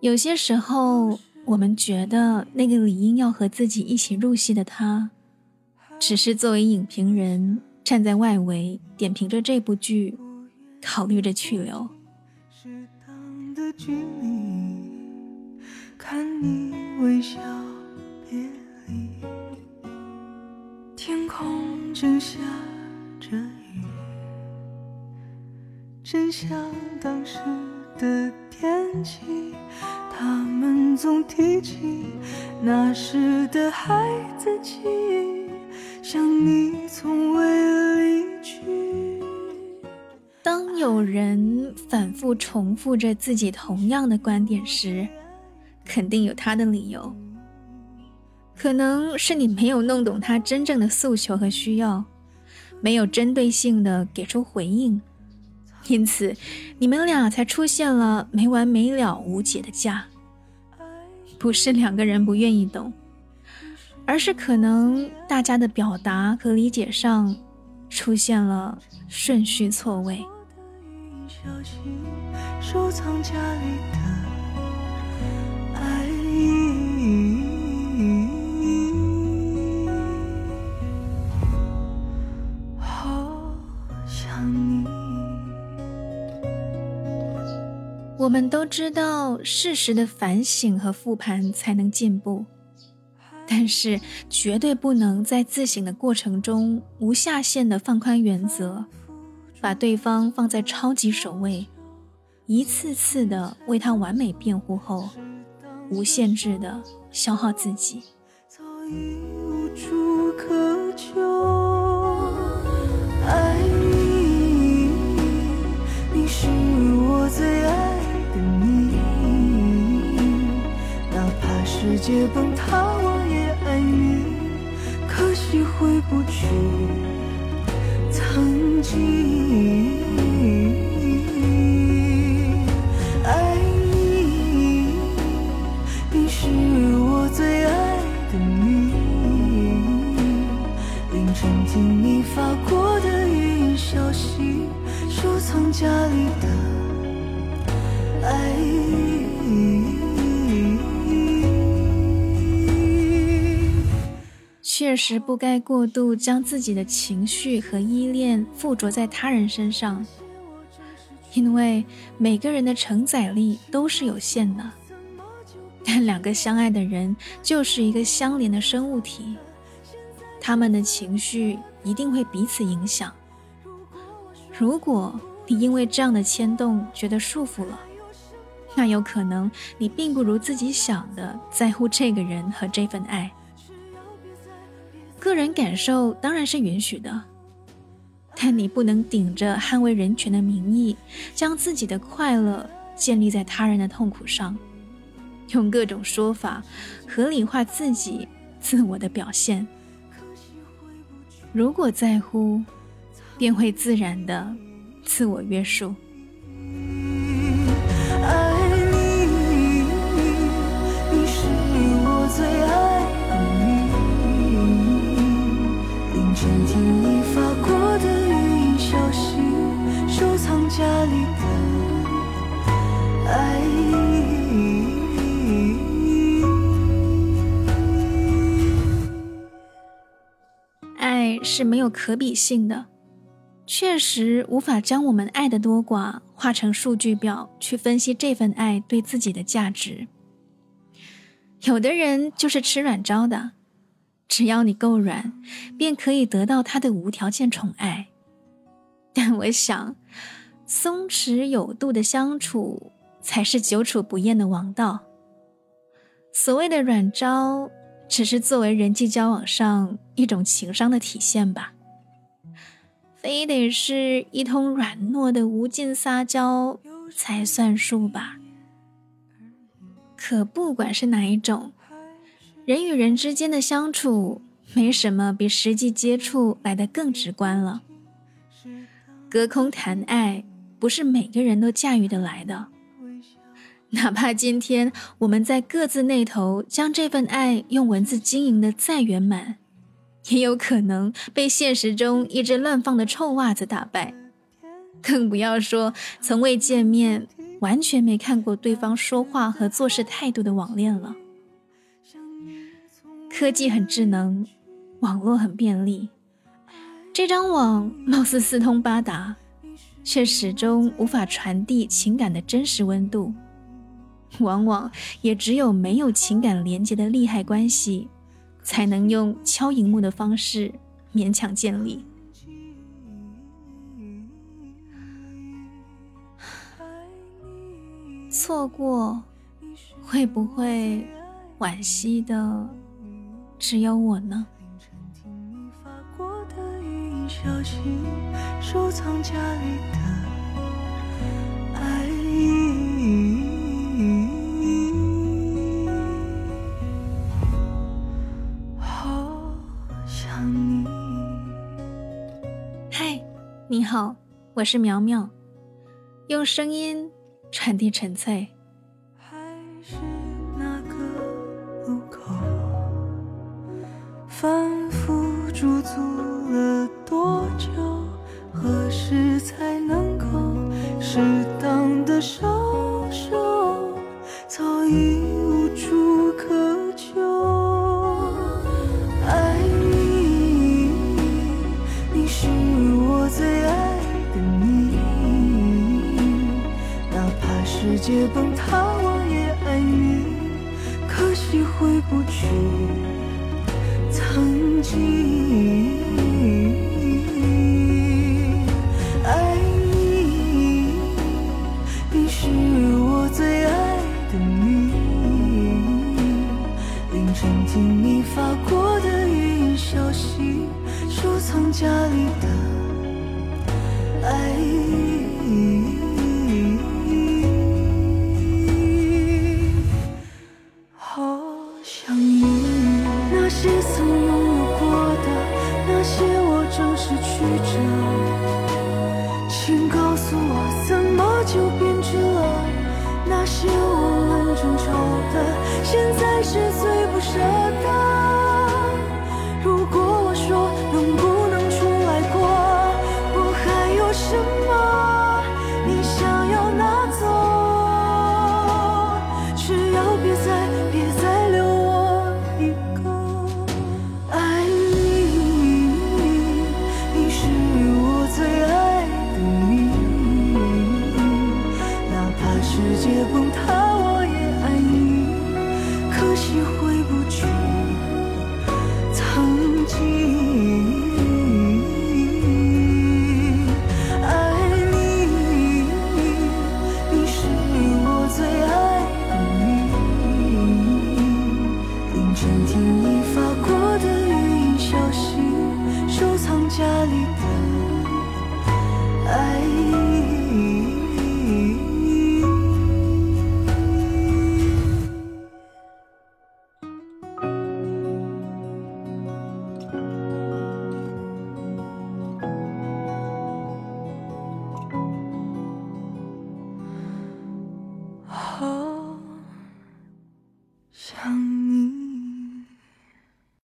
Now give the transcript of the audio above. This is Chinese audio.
有些时候，我们觉得那个理应要和自己一起入戏的他，只是作为影评人站在外围点评着这部剧，考虑着去留。适当的距离，看你微笑别离，天空正下着雨，真像当时的天气。他们总提起那时的孩子气，想你从未离去。当有人反复重复着自己同样的观点时，肯定有他的理由。可能是你没有弄懂他真正的诉求和需要，没有针对性的给出回应。因此，你们俩才出现了没完没了、无解的架。不是两个人不愿意懂，而是可能大家的表达和理解上出现了顺序错位。我们都知道，适时的反省和复盘才能进步，但是绝对不能在自省的过程中无下限的放宽原则，把对方放在超级首位，一次次的为他完美辩护后，无限制的消耗自己。早已无处可求，界崩塌，我也爱你。可惜回不去曾经。爱你，你是我最爱的你。凌晨听你发过的语音消息，收藏家里的爱。确实不该过度将自己的情绪和依恋附着在他人身上，因为每个人的承载力都是有限的。但两个相爱的人就是一个相连的生物体，他们的情绪一定会彼此影响。如果你因为这样的牵动觉得束缚了，那有可能你并不如自己想的在乎这个人和这份爱。个人感受当然是允许的，但你不能顶着捍卫人权的名义，将自己的快乐建立在他人的痛苦上，用各种说法合理化自己自我的表现。如果在乎，便会自然的自我约束。爱是没有可比性的，确实无法将我们爱的多寡化成数据表去分析这份爱对自己的价值。有的人就是吃软招的，只要你够软，便可以得到他的无条件宠爱。但我想。松弛有度的相处，才是久处不厌的王道。所谓的软招，只是作为人际交往上一种情商的体现吧。非得是一通软糯的无尽撒娇才算数吧？可不管是哪一种，人与人之间的相处，没什么比实际接触来的更直观了。隔空谈爱。不是每个人都驾驭得来的，哪怕今天我们在各自那头将这份爱用文字经营的再圆满，也有可能被现实中一只乱放的臭袜子打败。更不要说从未见面完全没看过对方说话和做事态度的网恋了。科技很智能，网络很便利，这张网貌似四通八达，却始终无法传递情感的真实温度。往往也只有没有情感连接的利害关系，才能用敲荧幕的方式勉强建立。错过，会不会惋惜的只有我呢？嗨，你好，我是苗苗，用声音。传递纯粹。还是那个路口，反复驻足世界崩塌，我也爱你。可惜回不去曾经。就变成了那些我们争吵的，现在是最。倾听你发过的语音消息，收藏家里的爱意。